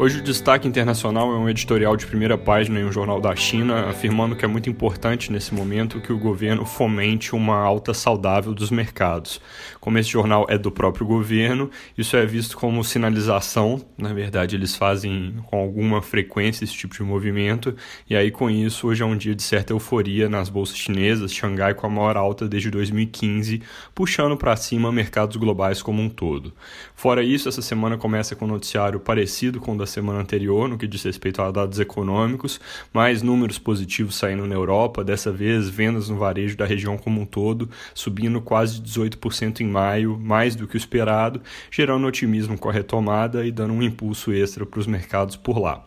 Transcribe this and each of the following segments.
Hoje o destaque internacional é um editorial de primeira página em um jornal da China, afirmando que é muito importante nesse momento que o governo fomente uma alta saudável dos mercados. Como esse jornal é do próprio governo, isso é visto como sinalização, na verdade eles fazem com alguma frequência esse tipo de movimento, e aí com isso hoje é um dia de certa euforia nas bolsas chinesas, Xangai com a maior alta desde 2015, puxando para cima mercados globais como um todo. Fora isso, essa semana começa com um noticiário parecido com o da semana anterior, no que diz respeito a dados econômicos, mais números positivos saindo na Europa, dessa vez vendas no varejo da região como um todo, subindo quase 18% em maio, mais do que o esperado, gerando otimismo com a retomada e dando um impulso extra para os mercados por lá.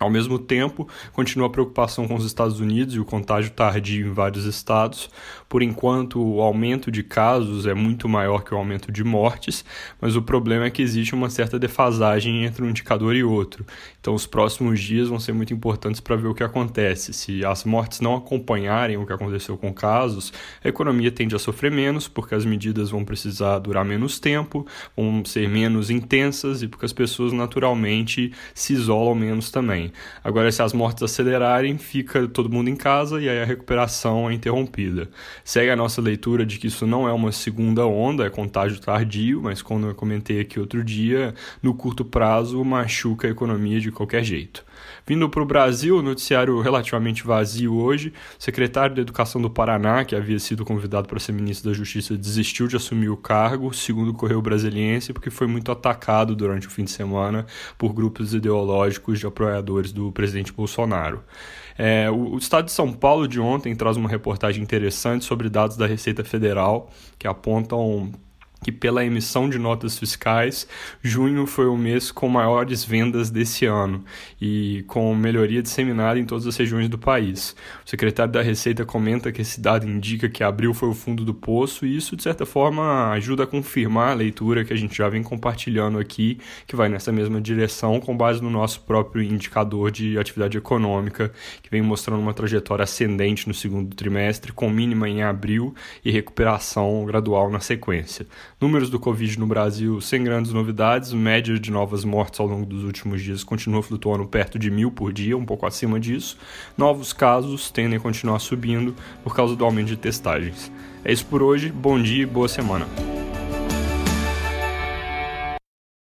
Ao mesmo tempo, continua a preocupação com os Estados Unidos e o contágio tardio em vários estados. Por enquanto, o aumento de casos é muito maior que o aumento de mortes, mas o problema é que existe uma certa defasagem entre um indicador e outro. Então, os próximos dias vão ser muito importantes para ver o que acontece. Se as mortes não acompanharem o que aconteceu com casos, a economia tende a sofrer menos, porque as medidas vão precisar durar menos tempo, vão ser menos intensas e porque as pessoas naturalmente se isolam menos também. Agora, se as mortes acelerarem, fica todo mundo em casa e aí a recuperação é interrompida. Segue a nossa leitura de que isso não é uma segunda onda, é contágio tardio, mas como eu comentei aqui outro dia, no curto prazo machuca a economia de qualquer jeito. Vindo para o Brasil, noticiário relativamente vazio hoje. O secretário de Educação do Paraná, que havia sido convidado para ser ministro da Justiça, desistiu de assumir o cargo, segundo o Correio Brasiliense, porque foi muito atacado durante o fim de semana por grupos ideológicos de apoiadores do presidente Bolsonaro. É, o, o, Estado de São Paulo de ontem traz uma reportagem interessante sobre dados da Receita Federal que apontam que pela emissão de notas fiscais, junho foi o mês com maiores vendas desse ano e com melhoria disseminada em todas as regiões do país. O secretário da Receita comenta que esse dado indica que abril foi o fundo do poço e isso, de certa forma, ajuda a confirmar a leitura que a gente já vem compartilhando aqui, que vai nessa mesma direção com base no nosso próprio indicador de atividade econômica, que vem mostrando uma trajetória ascendente no segundo trimestre, com mínima em abril e recuperação gradual na sequência. Números do Covid no Brasil sem grandes novidades, média de novas mortes ao longo dos últimos dias continua flutuando perto de mil por dia, um pouco acima disso. Novos casos tendem a continuar subindo por causa do aumento de testagens. É isso por hoje, bom dia e boa semana.